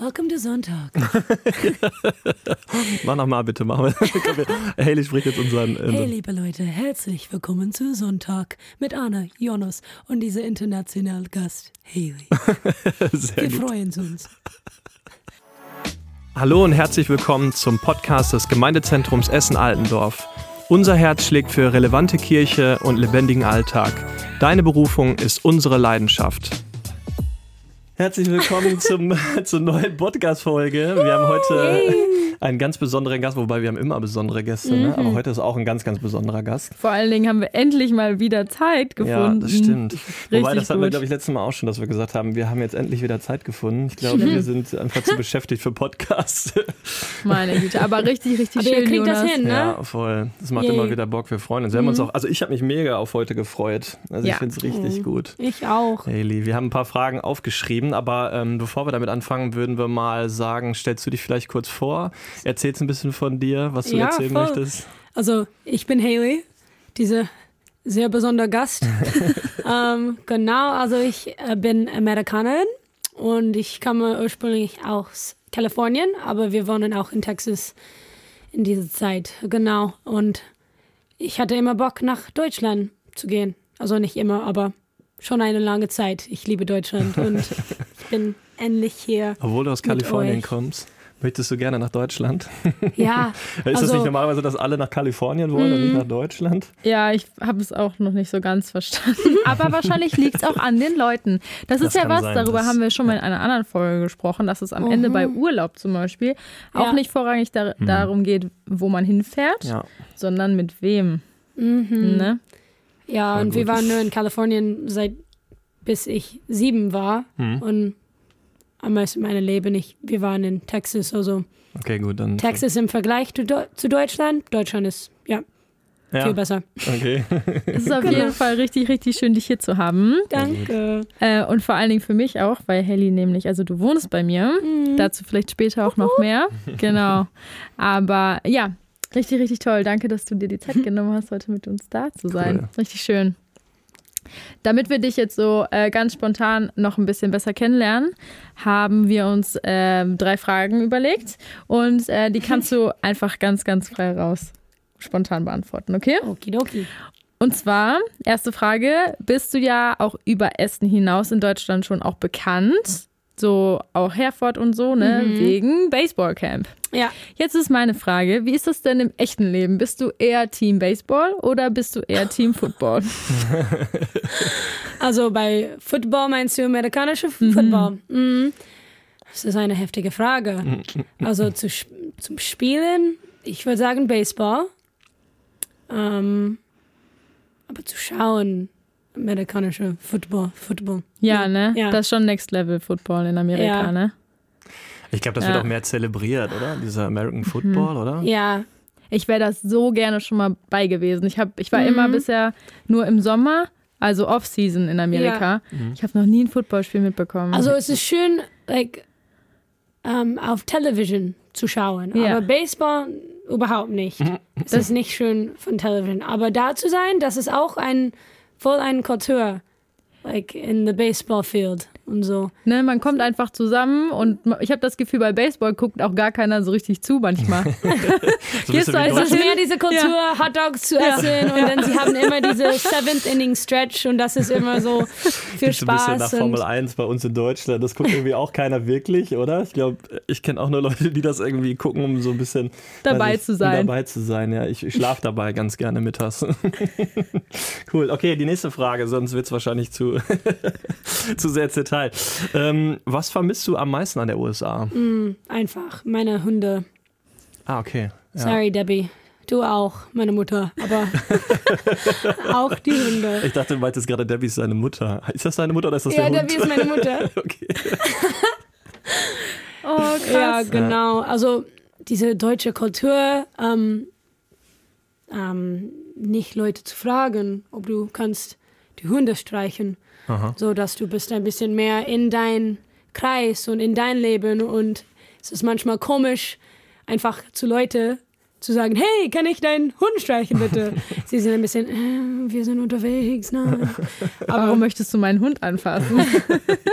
Welcome to Sonntag. Mach nochmal bitte, mach mal. Haley spricht jetzt unseren. Äh, Hey, liebe Leute, herzlich willkommen zu Sonntag mit Anna, Jonas und dieser internationale Gast, Haley. sehr Wir gut. freuen uns. Hallo und herzlich willkommen zum Podcast des Gemeindezentrums Essen-Altendorf. Unser Herz schlägt für relevante Kirche und lebendigen Alltag. Deine Berufung ist unsere Leidenschaft. Herzlich willkommen zum, zur neuen Podcast-Folge. Wir haben heute einen ganz besonderen Gast, wobei wir haben immer besondere Gäste, ne? aber heute ist auch ein ganz, ganz besonderer Gast. Vor allen Dingen haben wir endlich mal wieder Zeit Ja, gefunden. das stimmt. Wobei, Richtig das hatten wir, gut. glaube ich, letztes Mal auch schon, dass wir gesagt haben, wir haben jetzt endlich wieder Zeit gefunden. Ich glaube, wir sind einfach zu beschäftigt für Podcasts. Meine Güte, aber richtig, richtig Aber ihr schön, kriegt das Jonas. hin, ne? Ja, voll. Das macht Yay. immer wieder Bock. Wir freuen uns. Wir haben uns auch, also ich habe mich mega auf heute gefreut. Also ich Ja. finde es richtig gut. Ich auch. Haley, wir haben ein paar Fragen aufgeschrieben, aber ähm, bevor wir damit anfangen, würden wir mal sagen, stellst du dich vielleicht kurz vor, erzählst ein bisschen von dir, was du Ja, erzählen voll. möchtest. Also, ich bin Haley, diese sehr besondere Gast. ähm, genau, also ich äh, bin Amerikanerin und ich komme ursprünglich aus Kalifornien, aber wir wohnen auch in Texas in dieser Zeit. Genau. Und ich hatte immer Bock, nach Deutschland zu gehen. Also nicht immer, aber schon eine lange Zeit. Ich liebe Deutschland und ich bin endlich hier. Obwohl du aus Mit Kalifornien euch. kommst. Möchtest du gerne nach Deutschland? Ja, Ist das Also- nicht normalerweise, dass alle nach Kalifornien wollen und nicht nach Deutschland? Ja, ich habe es auch noch nicht so ganz verstanden. Aber wahrscheinlich liegt es auch an den Leuten. Das, Das ist ja was, sein, darüber das- haben wir schon mal in einer anderen Folge gesprochen, dass es am Ende bei Urlaub zum Beispiel auch Ja. nicht vorrangig dar darum geht, wo man hinfährt, Ja. sondern mit wem. Ne? Ja, Voll und wir gut. waren nur in Kalifornien seit bis ich sieben war. Hm. Und am meisten meiner Leben nicht. Wir waren in Texas, also Okay, gut, dann. Texas im Vergleich zu, zu Deutschland. Deutschland ist ja, ja, viel besser. okay. Es ist auf Genau. jeden Fall richtig, richtig schön, dich hier zu haben. Danke. Äh, und vor allen Dingen für mich auch, weil Helly nämlich, also du wohnst bei mir. Mhm. Dazu vielleicht später auch noch mehr. Genau. Aber ja, richtig, richtig toll. Danke, dass du dir die Zeit genommen hast, heute mit uns da zu sein. Cool. Richtig schön. Damit wir dich jetzt so äh, ganz spontan noch ein bisschen besser kennenlernen, haben wir uns ähm, drei Fragen überlegt und äh, die kannst du einfach ganz, ganz frei raus spontan beantworten, okay? Okidoki. Und zwar, erste Frage, bist du ja auch über Essen hinaus in Deutschland schon auch bekannt? So auch Herford und so, ne? Wegen Baseballcamp. Ja, Jetzt ist meine Frage, wie ist das denn im echten Leben? Bist du eher Team Baseball oder bist du eher Team Football? also bei Football meinst du amerikanische Football? Mhm. Das ist eine heftige Frage. Also zu, sp- zum Spielen, ich würde sagen Baseball. Ähm, aber zu schauen, amerikanische Football, Football. Ja, ne? Ja. Das ist schon Next Level Football in Amerika, Ja. ne? Ich glaube, das Ja. wird auch mehr zelebriert, oder? Dieser American Football, oder? Ja, Ich wäre das so gerne schon mal bei gewesen. Ich, hab, ich war immer bisher nur im Sommer, also Off-Season in Amerika. Ich habe noch nie ein Footballspiel mitbekommen. Also es ist schön, like, ähm, auf Television zu schauen. Ja. Aber Baseball überhaupt nicht. Es ist nicht schön von Television. Aber da zu sein, das ist auch ein voll eine Kultur, like in the baseball field und so. Ne, man kommt einfach zusammen und ich habe das Gefühl, bei Baseball guckt auch gar keiner so richtig zu manchmal. So wie also Es ist Deutschland. mehr diese Kultur, Hot Dogs zu essen und dann sie haben immer diese Seventh Inning Stretch und das ist immer so viel Gibt's ein bisschen nach Spaß. Formel Und, 1 bei uns in Deutschland. Das guckt irgendwie auch keiner wirklich, oder? Ich glaube, ich kenne auch nur Leute, die das irgendwie gucken, um so ein bisschen Dabei ich, zu sein. Um dabei zu sein, ja. Ich, ich schlafe dabei ganz gerne mittags. cool. Okay, die nächste Frage, sonst wird es wahrscheinlich zu, zu sehr ins Detail. Ähm, was vermisst du am meisten an der USA? einfach, meine Hunde. Ah, okay. Ja. Sorry, Debbie. Du auch, meine Mutter. Aber auch die Hunde. Ich dachte, du meintest gerade, Debbie ist deine Mutter. Ist das deine Mutter oder ist das Ja, der Hund? Debbie ist meine Mutter. okay. Oh, krass. Ja, genau. Also diese deutsche Kultur, ähm, ähm, nicht Leute zu fragen, ob du kannst die Hunde streichen, Aha. so dass du bist ein bisschen mehr in dein Kreis und in dein Leben und es ist manchmal komisch, einfach zu Leute zu sagen, hey, kann ich deinen Hund streichen, bitte? Sie sind ein bisschen, äh, wir sind unterwegs, nein. Aber Warum möchtest du meinen Hund anfassen?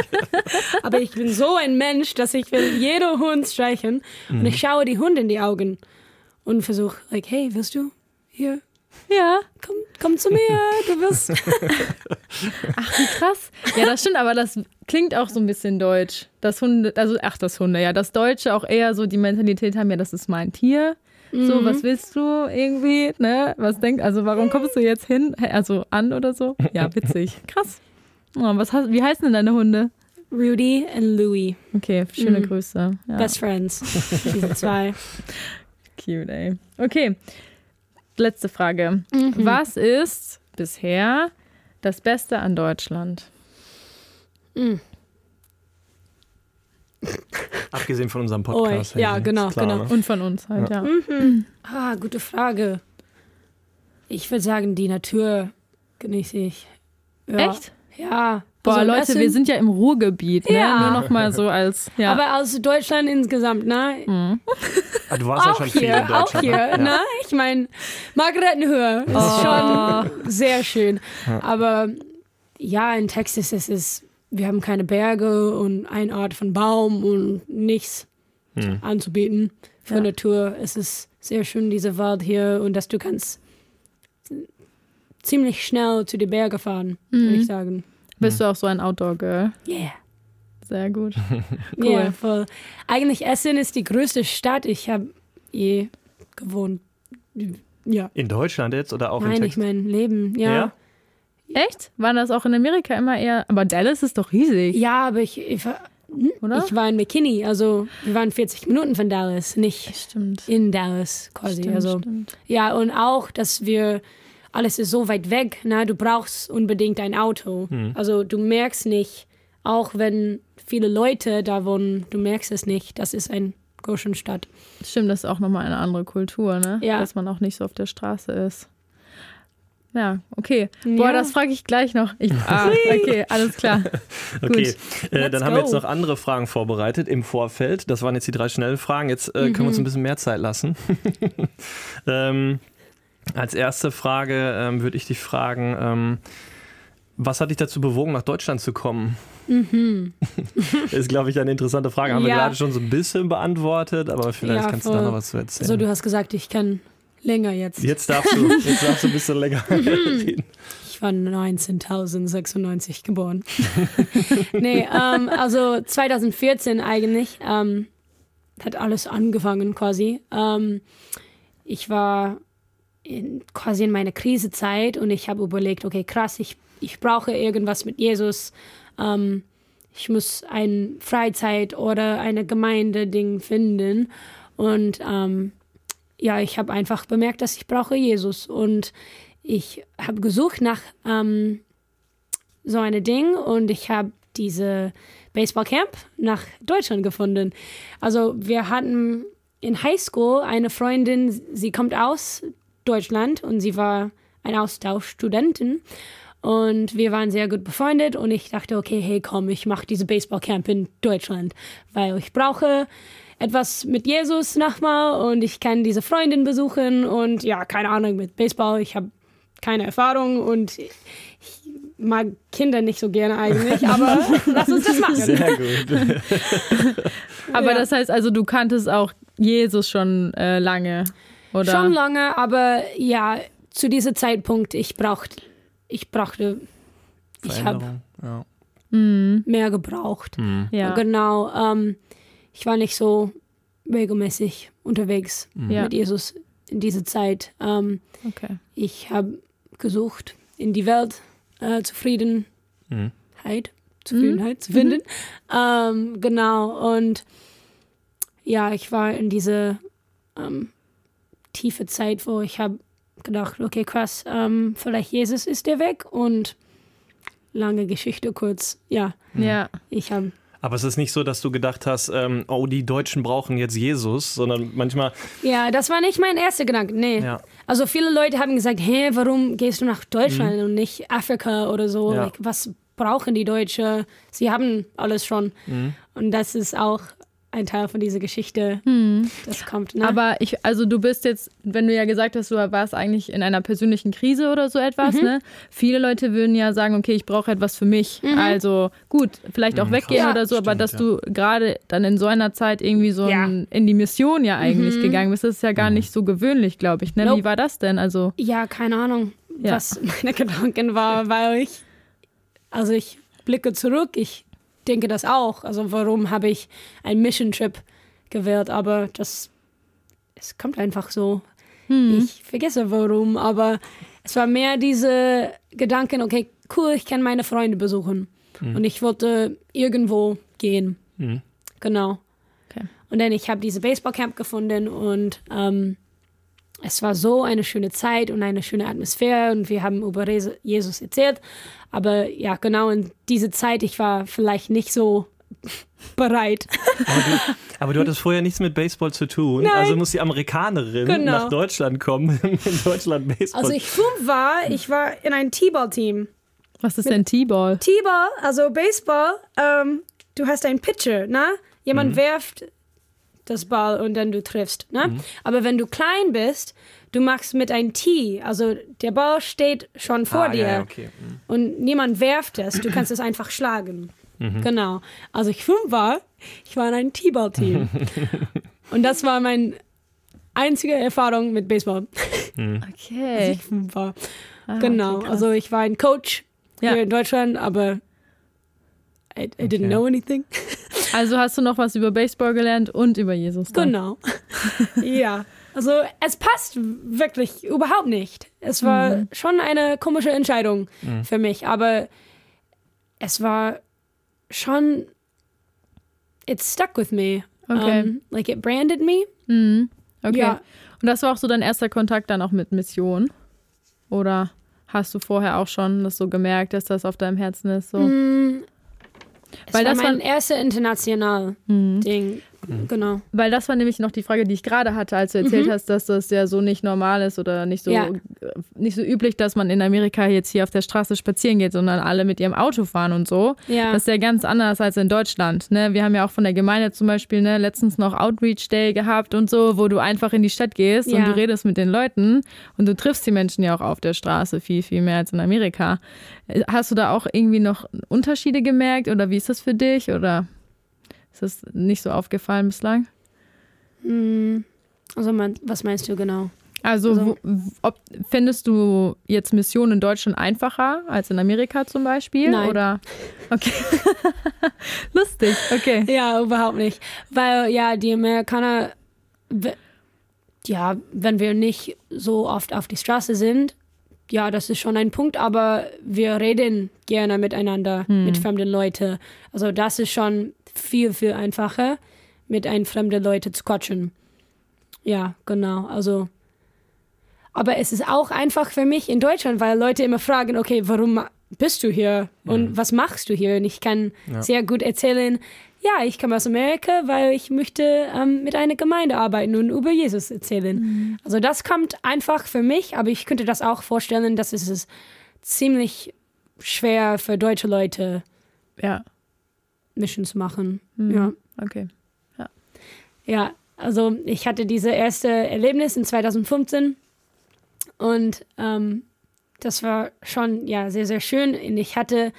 Aber ich bin so ein Mensch, dass ich will jeden Hund streichen und ich schaue die Hunde in die Augen und versuche, like, hey, willst du hier? Ja. Komm, komm zu mir, du wirst. Ach, wie krass. Ja, das stimmt, aber das klingt auch so ein bisschen deutsch. Das Hunde, also, ach, das Hunde, ja, das Deutsche auch eher so die Mentalität haben, ja, das ist mein Tier. So, was willst du irgendwie, ne? Was denkt, also warum kommst du jetzt hin? Also an oder so? Ja, witzig. Krass. Oh, was hast, wie heißen denn deine Hunde? Rudy und Louie, Okay, schöne Grüße. Ja. best friends. Diese zwei. Cute, ey. Okay, letzte Frage. Was ist bisher das Beste an Deutschland? Abgesehen von unserem Oh, Podcast. ja, Henry. genau, klar, genau. Ne? Und von uns halt, ja. Ah, gute Frage. Ich würde sagen, die Natur genieße ich. Ja. Echt? Ja. Boah, Also Leute, Essen- wir sind ja im Ruhrgebiet, ne? Ja. Nur noch mal so als, ja. Aber aus Deutschland insgesamt, ne? Ah, du warst ja auch schon viel in hier, auch Deutschland. hier, ne? ne? Ich meine, Margaretenhöhe ist Oh. schon sehr schön. Aber ja, in Texas ist es, wir haben keine Berge und eine Art von Baum und nichts Hm. anzubieten für Ja. Natur. Es ist sehr schön, diese Wald hier und dass du kannst ziemlich schnell zu den Bergen fahren, würde ich sagen. Bist du auch so ein Outdoor-Girl? Yeah. Sehr gut. Ja, voll. Eigentlich Essen ist die größte Stadt. Ich habe je gewohnt. Ja. In Deutschland jetzt oder auch in Nein, ich mein Leben, ja. Ja? ja. Echt? Waren das auch in Amerika immer eher. Aber Dallas ist doch riesig, aber ich, ich, war- oder? ich war in McKinney, also wir waren 40 Minuten von Dallas, nicht stimmt. in Dallas quasi. Stimmt, also stimmt. ja, und auch, dass wir alles ist so weit weg, ne? Du brauchst unbedingt ein Auto. Also du merkst nicht, auch wenn viele Leute da wohnen, du merkst es nicht. Das ist ein Großenstadt. Stimmt, das ist auch nochmal eine andere Kultur, ne? Ja. Dass man auch nicht so auf der Straße ist. Ja, okay. Boah, Ja. das frage ich gleich noch. Ich, ah, okay, alles klar. Okay, äh, dann haben wir jetzt go. noch andere Fragen vorbereitet im Vorfeld. Das waren jetzt die drei schnellen Fragen. Jetzt äh, können wir uns ein bisschen mehr Zeit lassen. ähm, als erste Frage ähm, würde ich dich fragen, ähm, was hat dich dazu bewogen, nach Deutschland zu kommen? Ist, glaube ich, eine interessante Frage. Haben wir Ja. gerade schon so ein bisschen beantwortet, aber vielleicht Ja, kannst du da noch was zu erzählen. Also du hast gesagt, ich kann länger jetzt. jetzt, darfst du, jetzt darfst du ein bisschen länger reden. Ich war 19.096 geboren. nee, ähm, also 2014 eigentlich ähm, hat alles angefangen quasi. Ähm, ich war in, quasi in meiner Krisezeit und ich habe überlegt, okay, krass, ich, ich brauche irgendwas mit Jesus. Ähm, ich muss ein Freizeit oder eine Gemeinde-Ding finden. Und ähm, ja, ich habe einfach bemerkt, dass ich brauche Jesus. Und ich habe gesucht nach ähm, so eine Ding und ich habe diese Baseballcamp nach Deutschland gefunden. Also wir hatten in Highschool eine Freundin, sie kommt aus Deutschland und sie war eine Austauschstudentin und wir waren sehr gut befreundet und ich dachte, okay, hey, komm, ich mache diese Baseballcamp in Deutschland, weil ich brauche etwas mit Jesus nochmal und ich kann diese Freundin besuchen und ja, keine Ahnung mit Baseball, ich habe keine Erfahrung und ich mag Kinder nicht so gerne eigentlich, aber lass uns das machen. Sehr gut. Aber Ja. das heißt also, du kanntest auch Jesus schon äh, lange, oder? Schon lange, aber ja, zu diesem Zeitpunkt, ich brauchte, ich brauchte, ich habe ja. mehr gebraucht. ja. Genau, ähm, ich war nicht so regelmäßig unterwegs Ja. mit Jesus in dieser Zeit. Ähm, Okay. ich habe gesucht, in die Welt äh, Zufriedenheit, Mhm. Zufriedenheit zu finden. Ähm, genau, und ja, ich war in diese ähm, tiefe Zeit, wo ich habe gedacht, okay, krass, ähm, vielleicht Jesus ist der Weg und lange Geschichte kurz, ja, Ja. ich habe Aber es ist nicht so, dass du gedacht hast, ähm, oh, die Deutschen brauchen jetzt Jesus, sondern manchmal, Ja, das war nicht mein erster Gedanke. Nee. Ja. Also viele Leute haben gesagt, hä, warum gehst du nach Deutschland und nicht Afrika oder so? Mhm. Ja. Like, was brauchen die Deutschen? Sie haben alles schon. Mhm. Und das ist auch ein Teil von dieser Geschichte. Das kommt. Ne? Aber ich, also du bist jetzt, wenn du ja gesagt hast, du warst eigentlich in einer persönlichen Krise oder so etwas, Mhm. ne? Viele Leute würden ja sagen, okay, ich brauche etwas für mich. Also gut, vielleicht auch Mhm, weggehen krass. oder so, aber Stimmt, dass ja. du gerade dann in so einer Zeit irgendwie so Ja. ein, in die Mission ja eigentlich gegangen bist, das ist ja gar nicht so gewöhnlich, glaube ich. Ne? Nope. Wie war das denn? Also Ja, keine Ahnung, Ja. was meine Gedanken war, weil ich, also ich blicke zurück, ich denke das auch. Also warum habe ich einen Mission Trip gewählt? Aber das, es kommt einfach so. Ich vergesse warum, aber es war mehr diese Gedanken, okay, cool, ich kann meine Freunde besuchen. Und ich wollte irgendwo gehen. Mhm. Genau. Okay. Und dann ich habe diese Baseballcamp gefunden und ähm, es war so eine schöne Zeit und eine schöne Atmosphäre und wir haben über Jesus erzählt. Aber ja, genau in diese Zeit, ich war vielleicht nicht so bereit. Aber du hattest vorher nichts mit Baseball zu tun. Nein. Also muss die Amerikanerin Genau. nach Deutschland kommen, in Deutschland Baseball. Als ich fünf war, ich war in einem T-Ball-Team. was ist denn T-Ball? T-Ball, also Baseball, ähm, du hast einen Pitcher, ne? Jemand werft das Ball und dann du triffst, ne? Aber wenn du klein bist, du machst mit einem T, also der Ball steht schon vor ah, dir Ja, okay. Mhm. und niemand werft es, du kannst es einfach schlagen. Mhm. Genau. Also ich fünf war, ich war in einem T-Ball-Team. und das war meine einzige Erfahrung mit Baseball, als Okay. ich fünf war. Ah, Genau, okay, also ich war ein Coach Ja. hier in Deutschland, aber I, I didn't Okay. know anything. Also hast du noch was über Baseball gelernt und über Jesus. Dann. Genau. ja, also es passt wirklich überhaupt nicht. Es war Mhm. schon eine komische Entscheidung für mich, aber es war schon, it stuck with me. Okay. Um, like it branded me. Mhm. Okay. Ja. Und das war auch so dein erster Kontakt dann auch mit Mission? Oder hast du vorher auch schon das so gemerkt, dass das auf deinem Herzen ist? So? Es Weil war das mein war- erster international Mhm. Ding. Genau. Weil das war nämlich noch die Frage, die ich gerade hatte, als du erzählt hast, dass das ja so nicht normal ist oder nicht so, Ja. äh, nicht so üblich, dass man in Amerika jetzt hier auf der Straße spazieren geht, sondern alle mit ihrem Auto fahren und so. Ja. Das ist ja ganz anders als in Deutschland. Ne? Wir haben ja auch von der Gemeinde zum Beispiel ne, letztens noch Outreach Day gehabt und so, wo du einfach in die Stadt gehst und Ja. du redest mit den Leuten und du triffst die Menschen ja auch auf der Straße viel, viel mehr als in Amerika. Äh, Hast du da auch irgendwie noch Unterschiede gemerkt oder wie ist das für dich oder ist das nicht so aufgefallen bislang? Mm, Also mein, was meinst du genau? Also, Also- wo, ob, findest du jetzt Mission in Deutschland einfacher als in Amerika zum Beispiel? Nein. Oder? Okay. Lustig, okay. Ja, überhaupt nicht. Weil ja, die Amerikaner, ja, wenn wir nicht so oft auf die Straße sind, ja, das ist schon ein Punkt, aber wir reden gerne miteinander, mit fremden Leuten. Also das ist schon viel, viel einfacher, mit ein fremden Leuten zu quatschen. Ja, genau. Also, aber es ist auch einfach für mich in Deutschland, weil Leute immer fragen, okay, warum bist du hier und was machst du hier? Und ich kann Ja. sehr gut erzählen, ja, ich komme aus Amerika, weil ich möchte ähm, mit einer Gemeinde arbeiten und über Jesus erzählen. Also das kommt einfach für mich, aber ich könnte das auch vorstellen, dass es ist ziemlich schwer für deutsche Leute Ja, Mission zu machen. Mhm. Ja. okay. Ja, also ich hatte diese erste Erlebnis in 2015 und ähm, das war schon ja sehr, sehr schön. Und ich hatte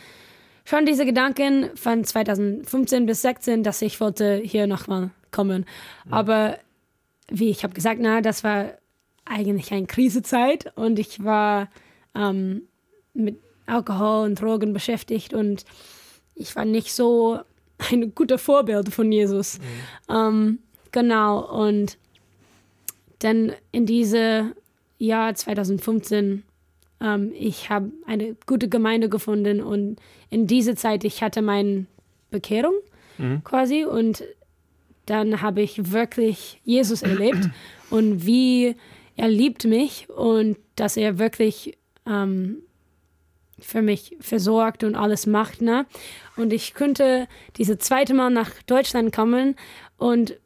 schon diese Gedanken von 2015 bis 16, dass ich wollte hier nochmal kommen. Aber wie ich habe gesagt, na, das war eigentlich eine Krisezeit und ich war ähm, mit Alkohol und Drogen beschäftigt und ich war nicht so ein guter Vorbild von Jesus. Ähm, genau, und dann in diese Jahr 2015, ähm, ich habe eine gute Gemeinde gefunden und in dieser Zeit, ich hatte meine Bekehrung Mhm. quasi und dann habe ich wirklich Jesus erlebt und wie er liebt mich und dass er wirklich ähm, für mich versorgt und alles macht. Ne? Und ich könnte diese zweite Mal nach Deutschland kommen und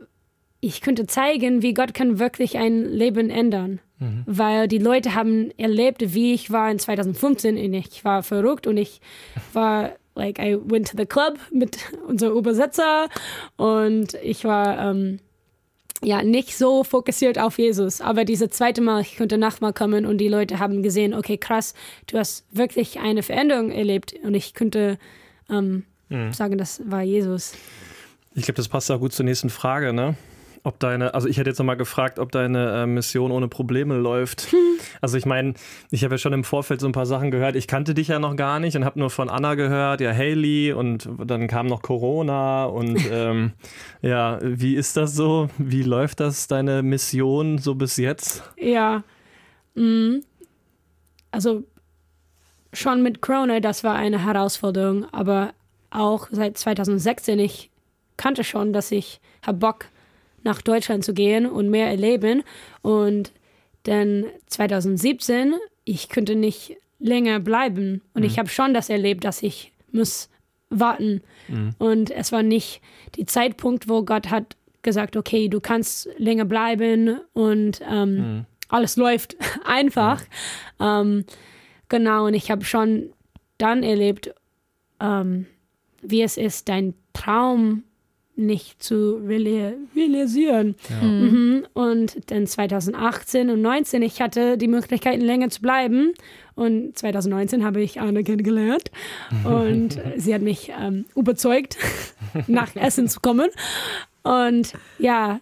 ich könnte zeigen, wie Gott kann wirklich ein Leben ändern. Weil die Leute haben erlebt, wie ich war in 2015 und ich war verrückt und ich war like I went to the club mit unserem Übersetzer und ich war ähm, ja nicht so fokussiert auf Jesus. Aber diese zweite Mal, ich konnte nochmal kommen und die Leute haben gesehen, okay, krass, du hast wirklich eine Veränderung erlebt und ich könnte ähm, mhm. sagen, das war Jesus. Ich glaube, das passt auch gut zur nächsten Frage, ne? Ob deine, also ich hätte jetzt nochmal gefragt, ob deine äh, Mission ohne Probleme läuft. Hm. Also ich meine, ich habe ja schon im Vorfeld so ein paar Sachen gehört. Ich kannte dich ja noch gar nicht und habe nur von Anna gehört, ja Haley und dann kam noch Corona und ähm, ja, wie ist das so? Wie läuft das, deine Mission so bis jetzt? Ja, mhm. also schon mit Corona, das war eine Herausforderung, aber auch seit 2016, ich kannte schon, dass ich habe Bock nach Deutschland zu gehen und mehr erleben. Und dann 2017, ich könnte nicht länger bleiben. Und mhm. ich habe schon das erlebt, dass ich muss warten. Mhm. Und es war nicht der Zeitpunkt, wo Gott hat gesagt, okay, du kannst länger bleiben und ähm, mhm. alles läuft einfach. Ähm, genau, und ich habe schon dann erlebt, ähm, wie es ist, dein Traum nicht zu realisieren. Ja. Mhm. Und dann 2018 und 2019, ich hatte die Möglichkeit, länger zu bleiben. Und 2019 habe ich Anne kennengelernt. Und sie hat mich ähm, überzeugt, nach Essen zu kommen. Und ja,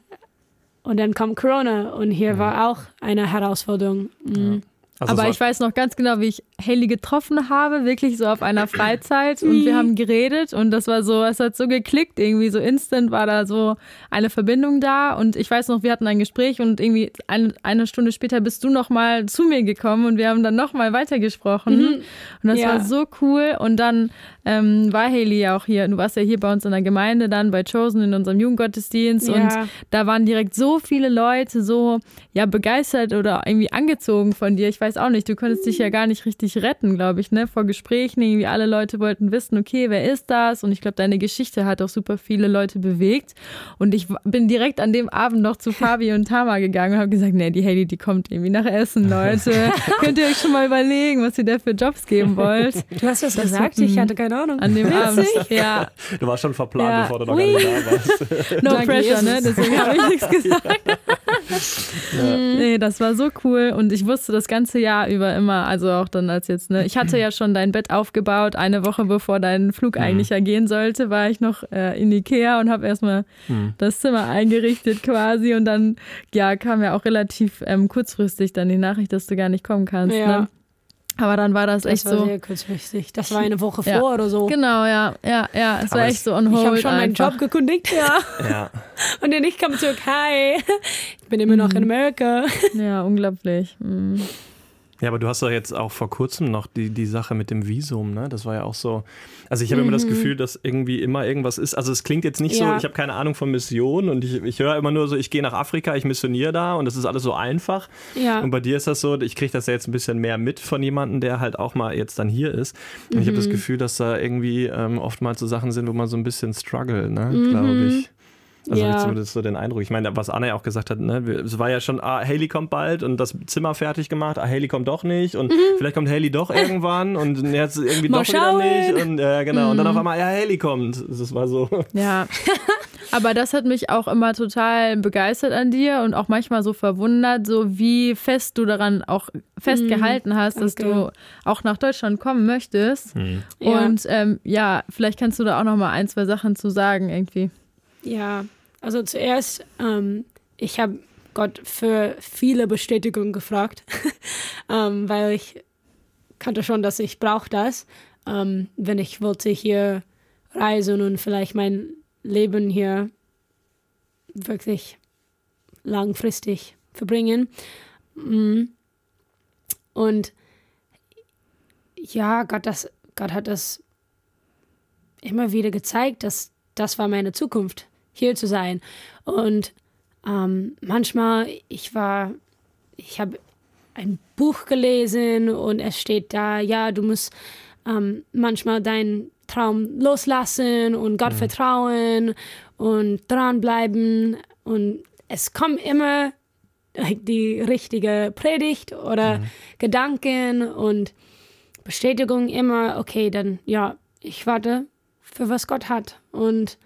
und dann kam Corona und hier ja. war auch eine Herausforderung. Mhm. Ja. Also Aber ich weiß noch ganz genau, wie ich Haley getroffen habe, wirklich so auf einer Freizeit und wir haben geredet und das war so, es hat so geklickt, irgendwie so instant war da so eine Verbindung da und ich weiß noch, wir hatten ein Gespräch und irgendwie eine, eine Stunde später bist du nochmal zu mir gekommen und wir haben dann nochmal weitergesprochen mhm. und das ja. war so cool und dann ähm, war Haley ja auch hier, du warst ja hier bei uns in der Gemeinde dann bei Chosen in unserem Jugendgottesdienst ja. und da waren direkt so viele Leute so ja begeistert oder irgendwie angezogen von dir. Ich weiß auch nicht, du konntest dich ja gar nicht richtig retten, glaube ich, ne? Vor Gesprächen. Irgendwie alle Leute wollten wissen, okay, wer ist das? Und ich glaube, deine Geschichte hat auch super viele Leute bewegt. Und ich bin direkt an dem Abend noch zu Fabi und Tama gegangen und habe gesagt, nee, die Haley, die kommt irgendwie nach Essen, Leute. Könnt ihr euch schon mal überlegen, was ihr da für Jobs geben wollt? Du hast das, das gesagt, ich hatte keine Ahnung. An dem Abend, ja. Du warst schon verplant, ja. bevor du noch gar nicht da warst. No Dank pressure, ne? Ne? Deswegen habe ich nichts gesagt. ja. Nee, das war so cool und ich wusste das ganze Jahr über immer, also auch dann als jetzt, ne? Ich hatte ja schon dein Bett aufgebaut, eine Woche bevor dein Flug mhm. eigentlich ja gehen sollte, war ich noch äh, in Ikea und habe erstmal mhm. das Zimmer eingerichtet quasi und dann, ja, kam ja auch relativ ähm, kurzfristig dann die Nachricht, dass du gar nicht kommen kannst, ja. ne? Aber dann war das, das echt war so. sehr kurzfristig. Das war eine Woche ja. vor oder so. Genau, ja, ja, ja. Es Aber war echt so on hold. Ich habe schon meinen Job gekündigt, ja. ja. Und dann ich kam zurück, hi, ich bin immer noch in mhm. Amerika. Ja, unglaublich. Mhm. Ja, aber du hast doch jetzt auch vor kurzem noch die, die Sache mit dem Visum, ne? Das war ja auch so. Also ich habe mhm. immer das mhm. Gefühl, dass irgendwie immer irgendwas ist. Also es klingt jetzt nicht ja. so, ich habe keine Ahnung von Mission und ich, ich höre immer nur so, ich gehe nach Afrika, ich missioniere da und das ist alles so einfach. Ja. Und bei dir ist das so, ich kriege das ja jetzt ein bisschen mehr mit von jemandem, der halt auch mal jetzt dann hier ist. Und mhm. ich habe das Gefühl, dass da irgendwie ähm, oftmals so Sachen sind, wo man so ein bisschen struggle, ne? Mhm. Glaube ich. Also ja. habe ich zumindest so den Eindruck. Ich meine, was Anna ja auch gesagt hat, ne, es war ja schon, ah, Haley kommt bald und das Zimmer fertig gemacht, ah, Haley kommt doch nicht und mhm. vielleicht kommt Haley doch irgendwann und jetzt irgendwie Mal doch schauen. wieder nicht und äh, genau. Mhm. Und dann auf mhm. einmal, ja, Haley kommt. Das war so. Ja. Aber das hat mich auch immer total begeistert an dir und auch manchmal so verwundert, so wie fest du daran auch festgehalten mhm. hast, dass okay. du auch nach Deutschland kommen möchtest. Mhm. Und ja. Ähm, ja, vielleicht kannst du da auch noch mal ein, zwei Sachen zu sagen irgendwie. Ja, also zuerst, ähm, ich habe Gott für viele Bestätigungen gefragt, ähm, weil ich kannte schon, dass ich brauche das, ähm, wenn ich wollte hier reisen und vielleicht mein Leben hier wirklich langfristig verbringen. Mm. Und ja, Gott, das, Gott hat das immer wieder gezeigt, dass das war meine Zukunft hier zu sein. Und ähm, manchmal, ich war, ich habe ein Buch gelesen und es steht da, ja, du musst ähm, manchmal deinen Traum loslassen und Gott mhm. vertrauen und dranbleiben. Und es kommt immer die richtige Predigt oder mhm. Gedanken und Bestätigung immer, okay, dann ja, ich warte für was Gott hat. Und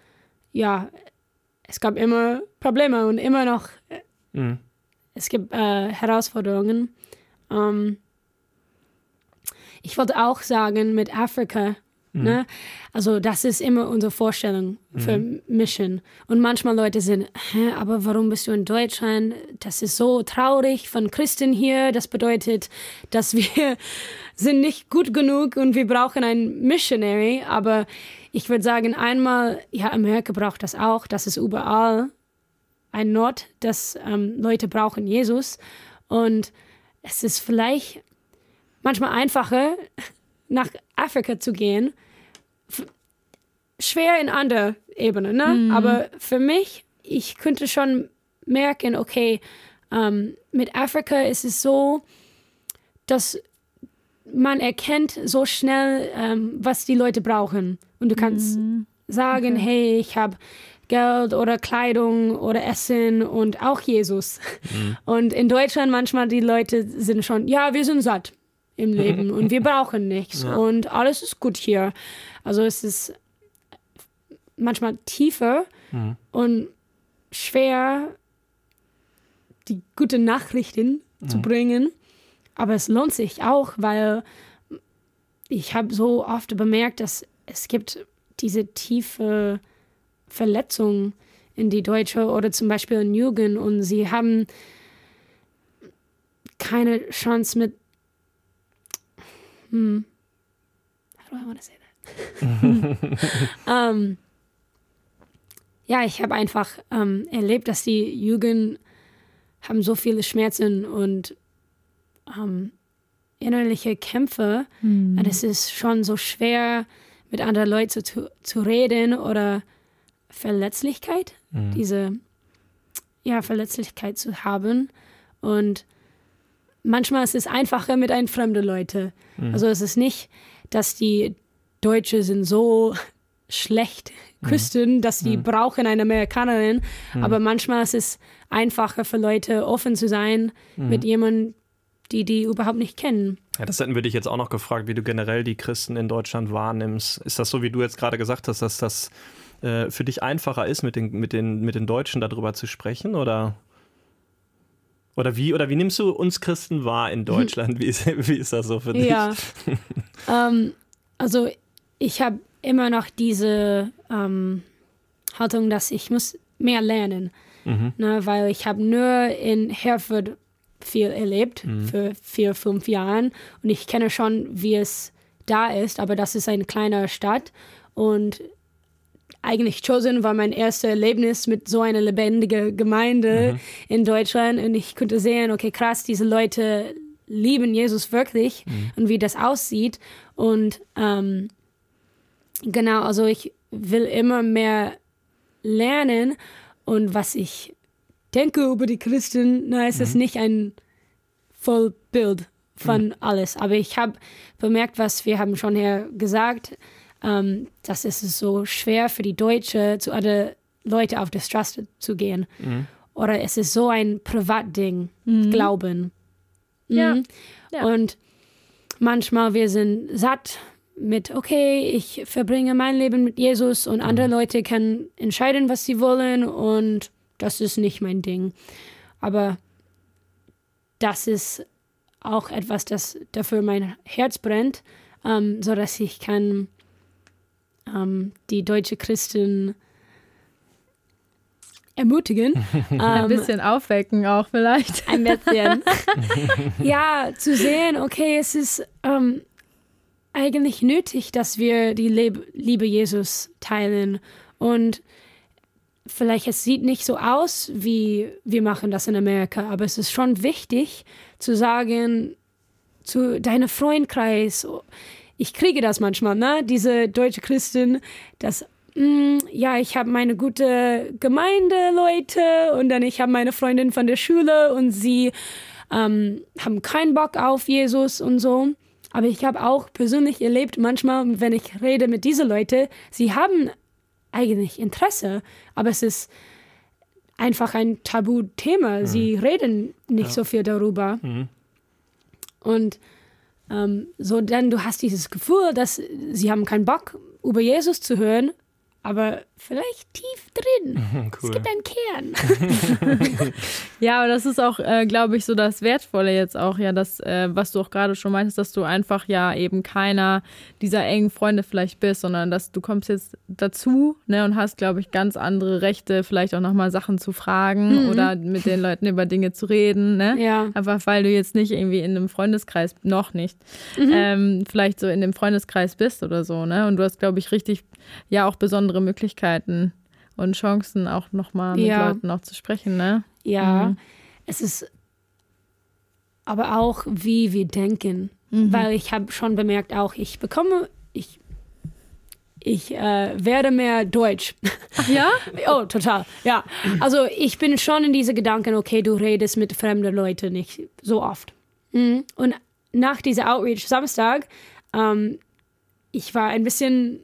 ja, es gab immer Probleme und immer noch, Mhm. es gibt äh, Herausforderungen. Ähm, ich wollte auch sagen, mit Afrika, ne? also das ist immer unsere Vorstellung für Mission. Und manchmal Leute sind, Hä, aber warum bist du in Deutschland? Das ist so traurig von Christen hier. Das bedeutet, dass wir sind nicht gut genug und wir brauchen einen Missionary. Aber ich würde sagen, einmal, ja, Amerika braucht das auch. Das ist überall ein Nord, dass ähm, Leute brauchen Jesus. Und es ist vielleicht manchmal einfacher, nach Afrika zu gehen. F schwer in anderer Ebene, ne? Aber für mich, ich könnte schon merken, okay, ähm, mit Afrika ist es so, dass man erkennt so schnell, ähm, was die Leute brauchen. Und du kannst sagen, hey, ich habe Geld oder Kleidung oder Essen und auch Jesus. Und in Deutschland manchmal die Leute sind schon, ja, wir sind satt im Leben und wir brauchen nichts Ja. und alles ist gut hier. Also es ist manchmal tiefer und schwer, die guten Nachrichten zu bringen. Aber es lohnt sich auch, weil ich habe so oft bemerkt, dass es gibt diese tiefe Verletzung in die Deutsche oder zum Beispiel in Jugend und sie haben keine Chance mit hm, how do I want to say that? ähm, ja, ich habe einfach ähm, erlebt, dass die Jugend haben so viele Schmerzen und ähm, innerliche Kämpfe. Und es ist schon so schwer, mit anderen Leuten zu, zu reden oder Verletzlichkeit, diese ja, Verletzlichkeit zu haben. Und manchmal ist es einfacher mit ein fremden Leute. Also es ist nicht, dass die Deutsche sind so schlecht Christen, dass die brauchen eine Amerikanerin. Aber manchmal ist es einfacher für Leute offen zu sein mit jemandem, die die überhaupt nicht kennen. Ja, das hätten wir dich jetzt auch noch gefragt, wie du generell die Christen in Deutschland wahrnimmst. Ist das so, wie du jetzt gerade gesagt hast, dass das äh, für dich einfacher ist, mit den, mit, den, mit den Deutschen darüber zu sprechen? Oder, oder, wie, oder wie nimmst du uns Christen wahr in Deutschland? Wie ist, wie ist das so für dich? Ja. ähm, also ich habe immer noch diese ähm, Haltung, dass ich muss mehr lernen, ne, weil ich habe nur in Herford viel erlebt für vier, fünf Jahren. Und ich kenne schon, wie es da ist, aber das ist eine kleine Stadt. Und eigentlich Chosen war mein erstes Erlebnis mit so einer lebendigen Gemeinde in Deutschland. Und ich konnte sehen, okay, krass, diese Leute lieben Jesus wirklich und wie das aussieht. Und ähm, genau, also ich will immer mehr lernen. Und was ich denke über die Christen, na, es ist nicht ein Vollbild von alles, aber ich habe bemerkt, was wir haben schon hier gesagt, ähm, dass es ist so schwer für die Deutsche zu anderen Leuten auf der Straße zu gehen. Oder es ist so ein Privatding, Glauben. Ja. Mhm. Ja. Und manchmal wir sind satt mit, okay, ich verbringe mein Leben mit Jesus und andere Leute können entscheiden, was sie wollen und das ist nicht mein Ding. Aber das ist auch etwas, das dafür mein Herz brennt, ähm, so dass ich kann ähm, die deutsche Christen ermutigen. Ein ähm, bisschen aufwecken auch vielleicht. ein bisschen. ja, zu sehen, okay, es ist ähm, eigentlich nötig, dass wir die Leb Liebe Jesus teilen. Und vielleicht es sieht nicht so aus, wie wir machen das in Amerika, aber es ist schon wichtig zu sagen zu deinem Freundkreis. Ich kriege das manchmal, ne? Diese deutsche Christin, dass mm, ja, ich habe meine gute Gemeindeleute und dann ich habe meine Freundin von der Schule und sie ähm, haben keinen Bock auf Jesus und so. Aber ich habe auch persönlich erlebt, manchmal, wenn ich rede mit diesen Leuten, sie haben eigentlich Interesse, aber es ist einfach ein Tabuthema. Sie reden nicht so viel darüber. Und Ähm, so, denn du hast dieses Gefühl, dass sie haben keinen Bock, über Jesus zu hören, aber vielleicht tief drin. Cool. Es gibt einen Kern. Ja, aber das ist auch, äh, glaube ich, so das Wertvolle jetzt auch, ja, das, äh, was du auch gerade schon meintest, dass du einfach ja eben keiner dieser engen Freunde vielleicht bist, sondern dass du kommst jetzt dazu, ne, und hast, glaube ich, ganz andere Rechte, vielleicht auch nochmal Sachen zu fragen oder mit den Leuten über Dinge zu reden, ne? Ja. Einfach weil du jetzt nicht irgendwie in einem Freundeskreis, noch nicht, ähm, vielleicht so in dem Freundeskreis bist oder so, ne? Und du hast, glaube ich, richtig, ja, auch besondere Möglichkeiten und Chancen, auch nochmal mit Ja. Leuten auch zu sprechen, ne? Ja, es ist aber auch, wie wir denken. Weil ich habe schon bemerkt, auch ich bekomme, ich, ich äh, werde mehr Deutsch. Ja? oh, total. Ja. Also ich bin schon in diese Gedanken, okay, du redest mit fremden Leuten nicht so oft. Mhm. Und nach dieser Outreach Samstag, ähm, ich war ein bisschen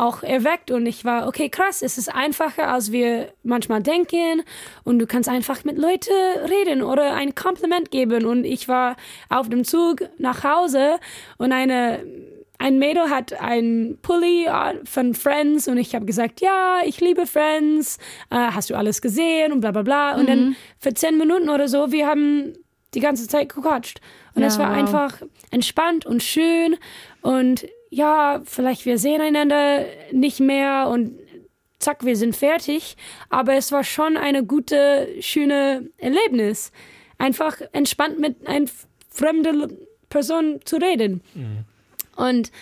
auch erweckt. Und ich war, okay, krass, es ist einfacher, als wir manchmal denken. Und du kannst einfach mit Leuten reden oder ein Kompliment geben. Und ich war auf dem Zug nach Hause und eine ein Mädel hat ein Pulli von Friends. Und ich habe gesagt, ja, ich liebe Friends, äh, hast du alles gesehen? Und bla bla bla. Und dann für zehn Minuten oder so, wir haben die ganze Zeit gequatscht. Und es Ja, war wow. einfach entspannt und schön. Und ja, vielleicht wir sehen einander nicht mehr und zack, wir sind fertig. Aber es war schon eine gute, schöne Erlebnis. Einfach entspannt mit einer fremden Person zu reden. Und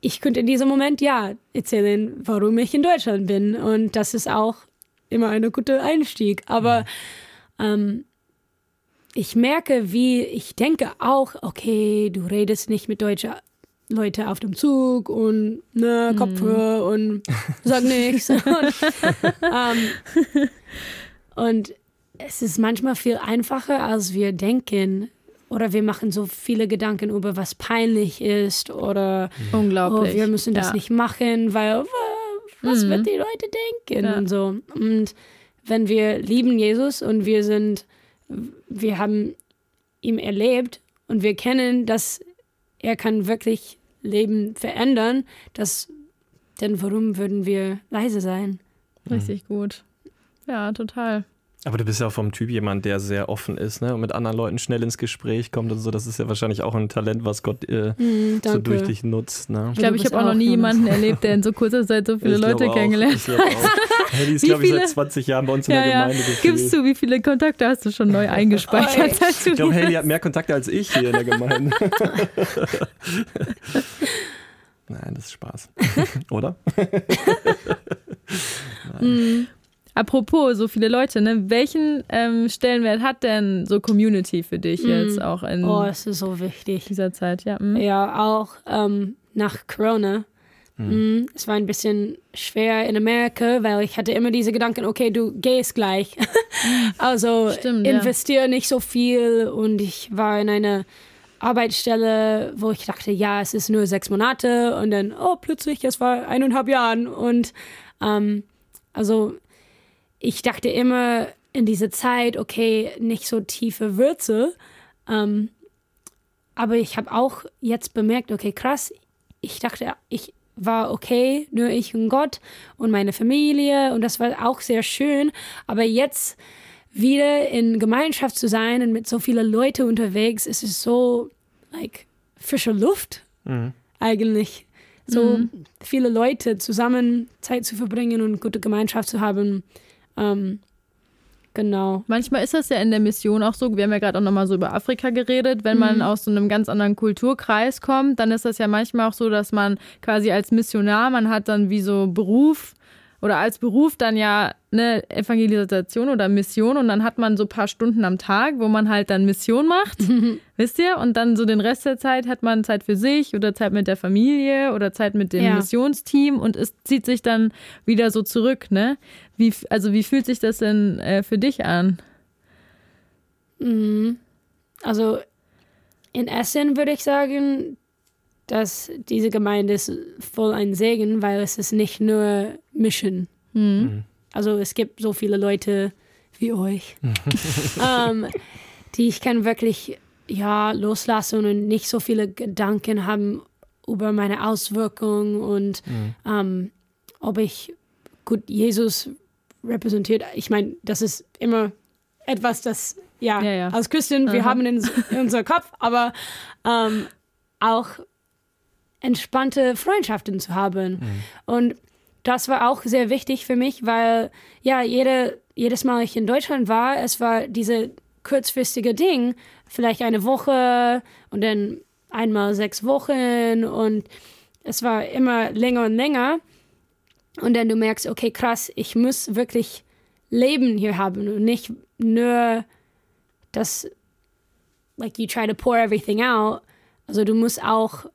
ich könnte in diesem Moment ja erzählen, warum ich in Deutschland bin. Und das ist auch immer ein guter Einstieg. Aber ähm, ich merke, wie ich denke auch, okay, du redest nicht mit deutschen Leuten auf dem Zug und ne, Kopfhörer und sag nichts. und, ähm, und es ist manchmal viel einfacher, als wir denken. Oder wir machen so viele Gedanken über, was peinlich ist. Oder oh, Unglaublich. wir müssen das ja. nicht machen, weil was Mhm. wird die Leute denken Ja. und so. Und wenn wir lieben Jesus und wir sind, wir haben ihn erlebt und wir kennen, dass er kann wirklich Leben verändern, das, denn warum würden wir leise sein? Richtig gut. Ja, total. Aber du bist ja auch vom Typ jemand, der sehr offen ist ne? und mit anderen Leuten schnell ins Gespräch kommt und so. Das ist ja wahrscheinlich auch ein Talent, was Gott äh, Hm, so durch dich nutzt. Ne? Ich glaube, ich habe auch noch nie jemanden erlebt, der in so kurzer Zeit so viele Ich Leute auch. kennengelernt Ich glaube auch. Hey, die ist, Wie glaube ich, viele- seit 20 Jahren bei uns in Ja, der ja. Gemeinde. gefühlt. Gibst du, wie viele Kontakte hast du schon neu eingespeichert? Ich glaube, Haley hat mehr Kontakte als ich hier in der Gemeinde. Nein, das ist Spaß. Oder? Apropos, so viele Leute, ne? welchen ähm, Stellenwert hat denn so Community für dich jetzt auch in Oh, es ist so wichtig. dieser Zeit? Ja, mm. Ja, auch ähm, nach Corona. Mm, Es war ein bisschen schwer in Amerika, weil ich hatte immer diese Gedanken, okay, du gehst gleich. also Stimmt, ja. investiere nicht so viel und ich war in einer Arbeitsstelle, wo ich dachte, ja, es ist nur sechs Monate und dann, oh, plötzlich, es war eineinhalb Jahren und ähm, also ich dachte immer in dieser Zeit, okay, nicht so tiefe Würze. Ähm, aber ich habe auch jetzt bemerkt, okay, krass, ich dachte, ich war okay, nur ich und Gott und meine Familie und das war auch sehr schön. Aber jetzt wieder in Gemeinschaft zu sein und mit so vielen Leuten unterwegs, es ist so, like, frische Luft eigentlich. So viele Leute zusammen Zeit zu verbringen und gute Gemeinschaft zu haben. Ähm, genau. Manchmal ist das ja in der Mission auch so. Wir haben ja gerade auch nochmal so über Afrika geredet. Wenn man aus so einem ganz anderen Kulturkreis kommt, dann ist das ja manchmal auch so, dass man quasi als Missionar, man hat dann wie so Beruf oder als Beruf dann ja eine Evangelisation oder Mission und dann hat man so ein paar Stunden am Tag, wo man halt dann Mission macht, wisst ihr? Und dann so den Rest der Zeit hat man Zeit für sich oder Zeit mit der Familie oder Zeit mit dem Ja. Missionsteam und es zieht sich dann wieder so zurück, ne? Wie, also wie fühlt sich das denn äh, für dich an? Mhm. Also in Essen würde ich sagen, dass diese Gemeinde ist voll ein Segen, weil es ist nicht nur Mission. Also es gibt so viele Leute wie euch, ähm, die ich kann wirklich ja, loslassen und nicht so viele Gedanken haben über meine Auswirkungen und Mhm. ähm, ob ich gut Jesus repräsentiert. Ich meine, das ist immer etwas, das ja, Ja, ja. als Christen wir haben in, in unserem Kopf, aber ähm, auch entspannte Freundschaften zu haben. Und das war auch sehr wichtig für mich, weil ja, jede, jedes Mal ich in Deutschland war, es war diese kurzfristige Ding, vielleicht eine Woche und dann einmal sechs Wochen und es war immer länger und länger. Und dann du merkst, okay, krass, ich muss wirklich Leben hier haben und nicht nur das, like you try to pour everything out. Also du musst auch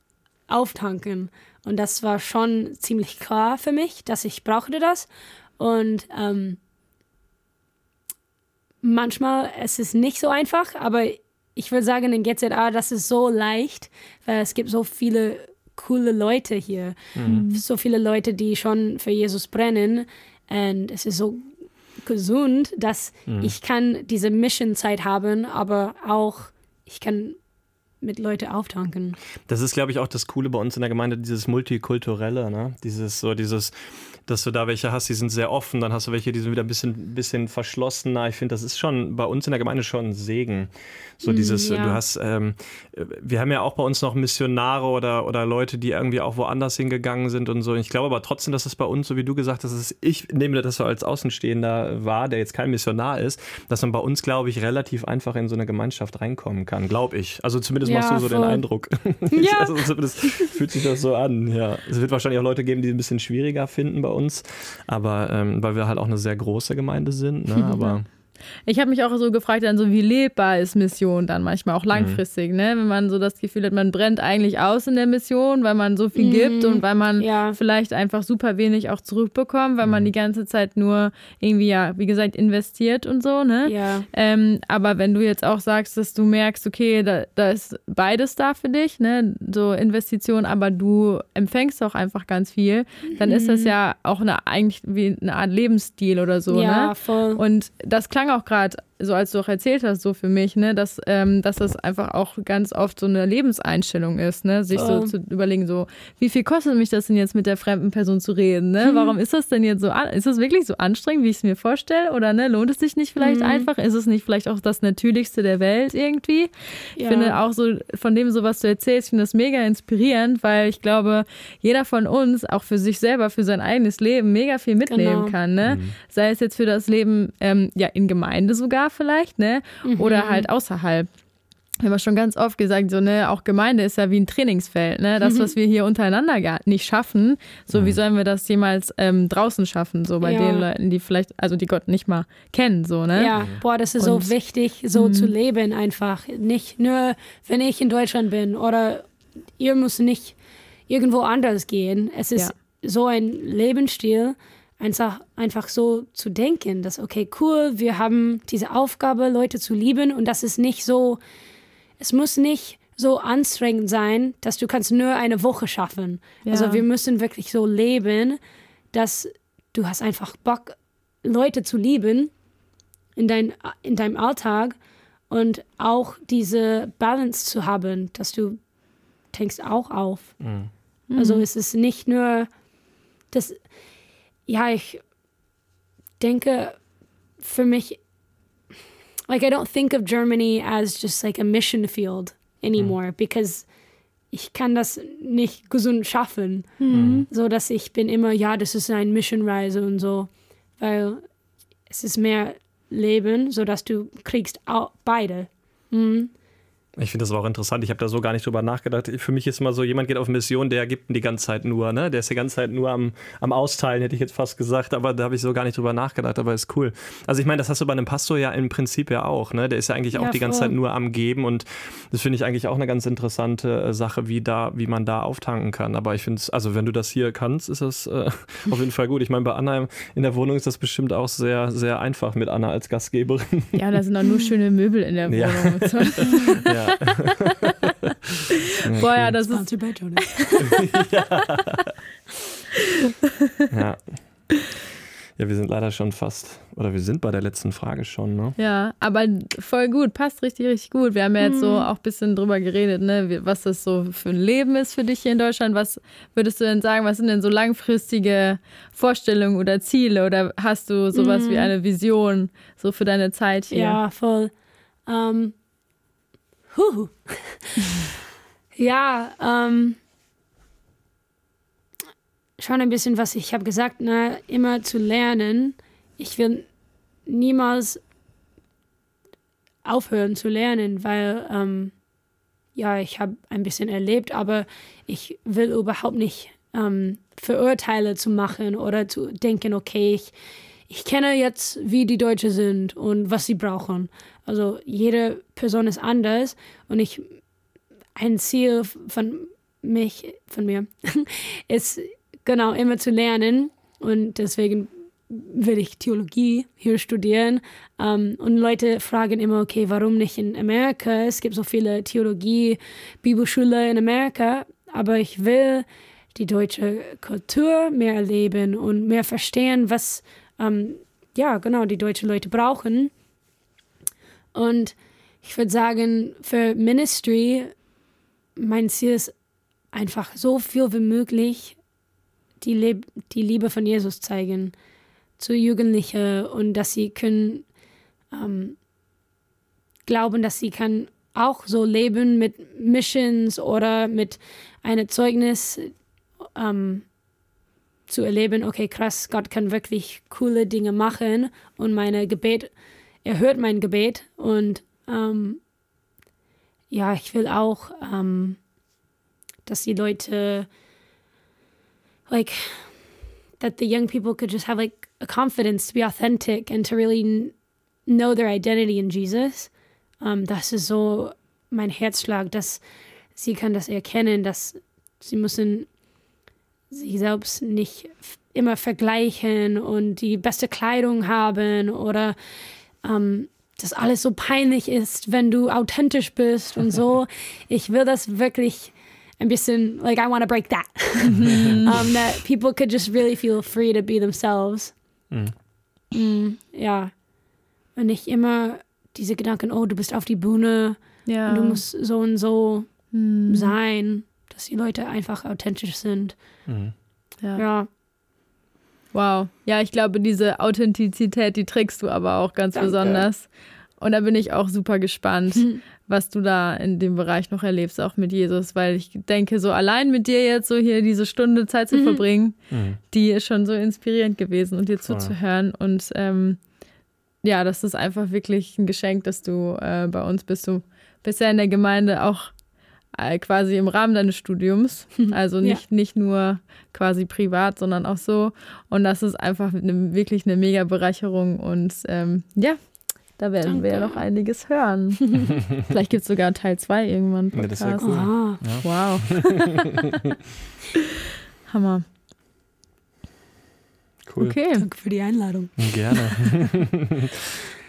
auftanken. Und das war schon ziemlich klar für mich, dass ich brauchte das. Und ähm, manchmal es ist nicht so einfach, aber ich würde sagen, in GZA, das ist so leicht, weil es gibt so viele coole Leute hier. So viele Leute, die schon für Jesus brennen. Und es ist so gesund, dass ich kann diese Mission-Zeit haben, aber auch ich kann mit Leuten auftanken. Das ist, glaube ich, auch das Coole bei uns in der Gemeinde, dieses Multikulturelle, ne? Dieses, so dieses, dass du da welche hast, die sind sehr offen, dann hast du welche, die sind wieder ein bisschen, bisschen verschlossener. Ich finde, das ist schon bei uns in der Gemeinde schon ein Segen. So dieses, ja. du hast, ähm, wir haben ja auch bei uns noch Missionare oder, oder Leute, die irgendwie auch woanders hingegangen sind und so. Ich glaube aber trotzdem, dass es bei uns, so wie du gesagt hast, dass es, ich nehme das so als Außenstehender wahr, der jetzt kein Missionar ist, dass man bei uns, glaube ich, relativ einfach in so eine Gemeinschaft reinkommen kann, glaube ich. Also zumindest Ja, machst du so den voll. Eindruck. Ja. also zumindest fühlt sich das so an, ja. Es wird wahrscheinlich auch Leute geben, die es ein bisschen schwieriger finden bei uns, aber ähm, weil wir halt auch eine sehr große Gemeinde sind, ne? aber Ich habe mich auch so gefragt, dann so wie lebbar ist Mission dann manchmal auch langfristig, Mhm. ne? Wenn man so das Gefühl hat, man brennt eigentlich aus in der Mission, weil man so viel gibt und weil man Mhm. Ja. vielleicht einfach super wenig auch zurückbekommt, weil Mhm. man die ganze Zeit nur irgendwie ja, wie gesagt, investiert und so, ne? Ja. Ähm, aber wenn du jetzt auch sagst, dass du merkst, okay, da, da ist beides da für dich, ne, so Investition, aber du empfängst auch einfach ganz viel, dann ist das ja auch eine eigentlich wie eine Art Lebensstil oder so, ja, ne? voll. Und das klang auch gerade, so als du auch erzählt hast, so für mich, ne, dass, ähm, dass das einfach auch ganz oft so eine Lebenseinstellung ist, ne, sich so Voll. zu überlegen, so, wie viel kostet mich das denn jetzt mit der fremden Person zu reden, ne? Mhm. Warum ist das denn jetzt so, an ist das wirklich so anstrengend, wie ich es mir vorstelle, oder ne, lohnt es sich nicht vielleicht Mhm. einfach? Ist es nicht vielleicht auch das Natürlichste der Welt irgendwie? Ich Ja. finde auch so, von dem, so was du erzählst, ich finde das mega inspirierend, weil ich glaube, jeder von uns auch für sich selber, für sein eigenes Leben mega viel mitnehmen Genau. kann, ne? Sei es jetzt für das Leben, ähm, ja, in Gemeinde sogar vielleicht, ne? Mhm. Oder halt außerhalb. Wir haben ja schon ganz oft gesagt, so, ne, auch Gemeinde ist ja wie ein Trainingsfeld, ne? Mhm. Das, was wir hier untereinander gar nicht schaffen, so wie sollen wir das jemals ähm, draußen schaffen, so bei Ja. den Leuten, die vielleicht, also die Gott nicht mal kennen, so, ne? Ja, boah, das ist Und- so wichtig, so zu leben einfach. Nicht nur, wenn ich in Deutschland bin oder ihr müsst nicht irgendwo anders gehen. Es ist so ein Lebensstil, einfach, einfach so zu denken, dass, okay, cool, wir haben diese Aufgabe, Leute zu lieben und das ist nicht so, es muss nicht so anstrengend sein, dass du kannst nur eine Woche schaffen. Ja. Also wir müssen wirklich so leben, dass du hast einfach Bock, Leute zu lieben in, dein, in deinem Alltag und auch diese Balance zu haben, dass du tankst auch auf. Also es ist nicht nur das, ja, ich denke für mich, like I don't think of Germany as just like a mission field anymore, because ich kann das nicht gesund schaffen, so dass ich bin immer, ja, das ist eine Missionreise und so, weil es ist mehr Leben, so dass du kriegst auch beide. Mhm. Ich finde das aber auch interessant. Ich habe da so gar nicht drüber nachgedacht. Für mich ist immer so, jemand geht auf Mission, der gibt die ganze Zeit nur, ne? Der ist die ganze Zeit nur am, am Austeilen, hätte ich jetzt fast gesagt, aber da habe ich so gar nicht drüber nachgedacht, aber ist cool. Also ich meine, das hast du bei einem Pastor ja im Prinzip ja auch, ne? Der ist ja eigentlich auch Ja, die ganze. Zeit nur am Geben und das finde ich eigentlich auch eine ganz interessante äh, Sache, wie da, wie man da auftanken kann. Aber ich finde es, also wenn du das hier kannst, ist das äh, auf jeden Fall gut. Ich meine, bei Anna in der Wohnung ist das bestimmt auch sehr, sehr einfach mit Anna als Gastgeberin. Ja, da sind auch nur schöne Möbel in der Ja. Wohnung. und So. ja. Boah, ja, das ist. Ja. Ja, Ja, wir sind leider schon fast, oder wir sind bei der letzten Frage schon, ne? Ja, aber voll gut, passt richtig, richtig gut. Wir haben ja jetzt so auch ein bisschen drüber geredet, ne, was das so für ein Leben ist für dich hier in Deutschland. Was würdest du denn sagen, was sind denn so langfristige Vorstellungen oder Ziele? Oder hast du sowas wie eine Vision so für deine Zeit hier? Ja, voll. Ähm, huhu. ja, ähm, schon ein bisschen, was ich habe gesagt, ne, immer zu lernen. Ich will niemals aufhören zu lernen, weil ähm, ja, ich habe ein bisschen erlebt, aber ich will überhaupt nicht ähm, Verurteile zu machen oder zu denken, okay, ich, ich kenne jetzt, wie die Deutschen sind und was sie brauchen. Also jede Person ist anders und ich ein Ziel von mich, von mir, ist genau immer zu lernen und deswegen will ich Theologie hier studieren. Ähm, und Leute fragen immer, okay, warum nicht in Amerika? Es gibt so viele Theologie, Bibelschule in Amerika, aber ich will die deutsche Kultur mehr erleben und mehr verstehen, was ähm, ja genau die deutschen Leute brauchen. Und ich würde sagen, für Ministry, mein Ziel ist einfach so viel wie möglich die, Leb die Liebe von Jesus zeigen zu Jugendlichen und dass sie können ähm, glauben, dass sie kann auch so leben mit Missions oder mit einem Zeugnis ähm, zu erleben, okay, krass, Gott kann wirklich coole Dinge machen und meine Gebet, er hört mein Gebet und ähm, ja, ich will auch, ähm, dass die Leute, like, that the young people could just have like a confidence to be authentic and to really kn- know their identity in Jesus. Um, das ist so mein Herzschlag, dass sie kann das erkennen, dass sie müssen sich selbst nicht immer vergleichen und die beste Kleidung haben oder ähm, dass alles so peinlich ist, wenn du authentisch bist und so. Ich will das wirklich ein bisschen, like, I want to break that. um, that people could just really feel free to be themselves. Mm, ja. Und nicht immer diese Gedanken, oh, du bist auf die Bühne Ja. und du musst so und so Hm, sein, dass die Leute einfach authentisch sind. ja. Ja, Wow. Ja, ich glaube, diese Authentizität, die trägst du aber auch ganz Danke. besonders. Und da bin ich auch super gespannt, Hm. was du da in dem Bereich noch erlebst, auch mit Jesus, weil ich denke, so allein mit dir jetzt so hier diese Stunde Zeit zu verbringen, die ist schon so inspirierend gewesen und dir Voll. zuzuhören. Und ähm, ja, das ist einfach wirklich ein Geschenk, dass du äh, bei uns bist. Du bist ja in der Gemeinde auch quasi im Rahmen deines Studiums. Also nicht, nicht nur quasi privat, sondern auch so. Und das ist einfach eine, wirklich eine mega Bereicherung. Und ähm, ja, da werden wir ja Danke. noch einiges hören. Vielleicht gibt es sogar Teil 2 irgendwann. Ja, das wär Podcast. cool. Aha. Wow. Hammer. Cool. Okay. Danke für die Einladung. Gerne.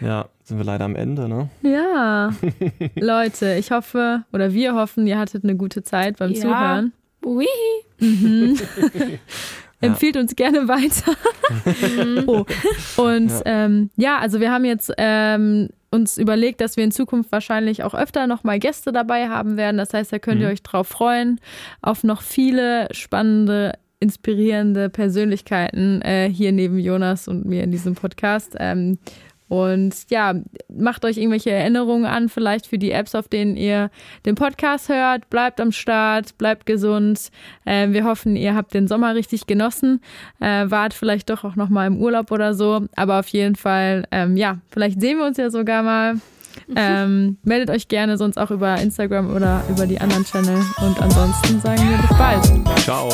ja, sind wir leider am Ende, ne? Ja. Leute, ich hoffe, oder wir hoffen, ihr hattet eine gute Zeit beim Ja. Zuhören. Ui. Empfiehlt uns gerne weiter. oh. Und ja. Ähm, ja, also wir haben jetzt ähm, uns überlegt, dass wir in Zukunft wahrscheinlich auch öfter nochmal Gäste dabei haben werden. Das heißt, da könnt ihr Mhm. euch drauf freuen, auf noch viele spannende, inspirierende Persönlichkeiten äh, hier neben Jonas und mir in diesem Podcast. Ähm, und ja, macht euch irgendwelche Erinnerungen an, vielleicht für die Apps, auf denen ihr den Podcast hört. Bleibt am Start, bleibt gesund. Äh, wir hoffen, ihr habt den Sommer richtig genossen. Äh, wart vielleicht doch auch noch mal im Urlaub oder so. Aber auf jeden Fall, ähm, ja, vielleicht sehen wir uns ja sogar mal. Ähm, meldet euch gerne sonst auch über Instagram oder über die anderen Channel. Und ansonsten sagen wir bis bald. Ciao.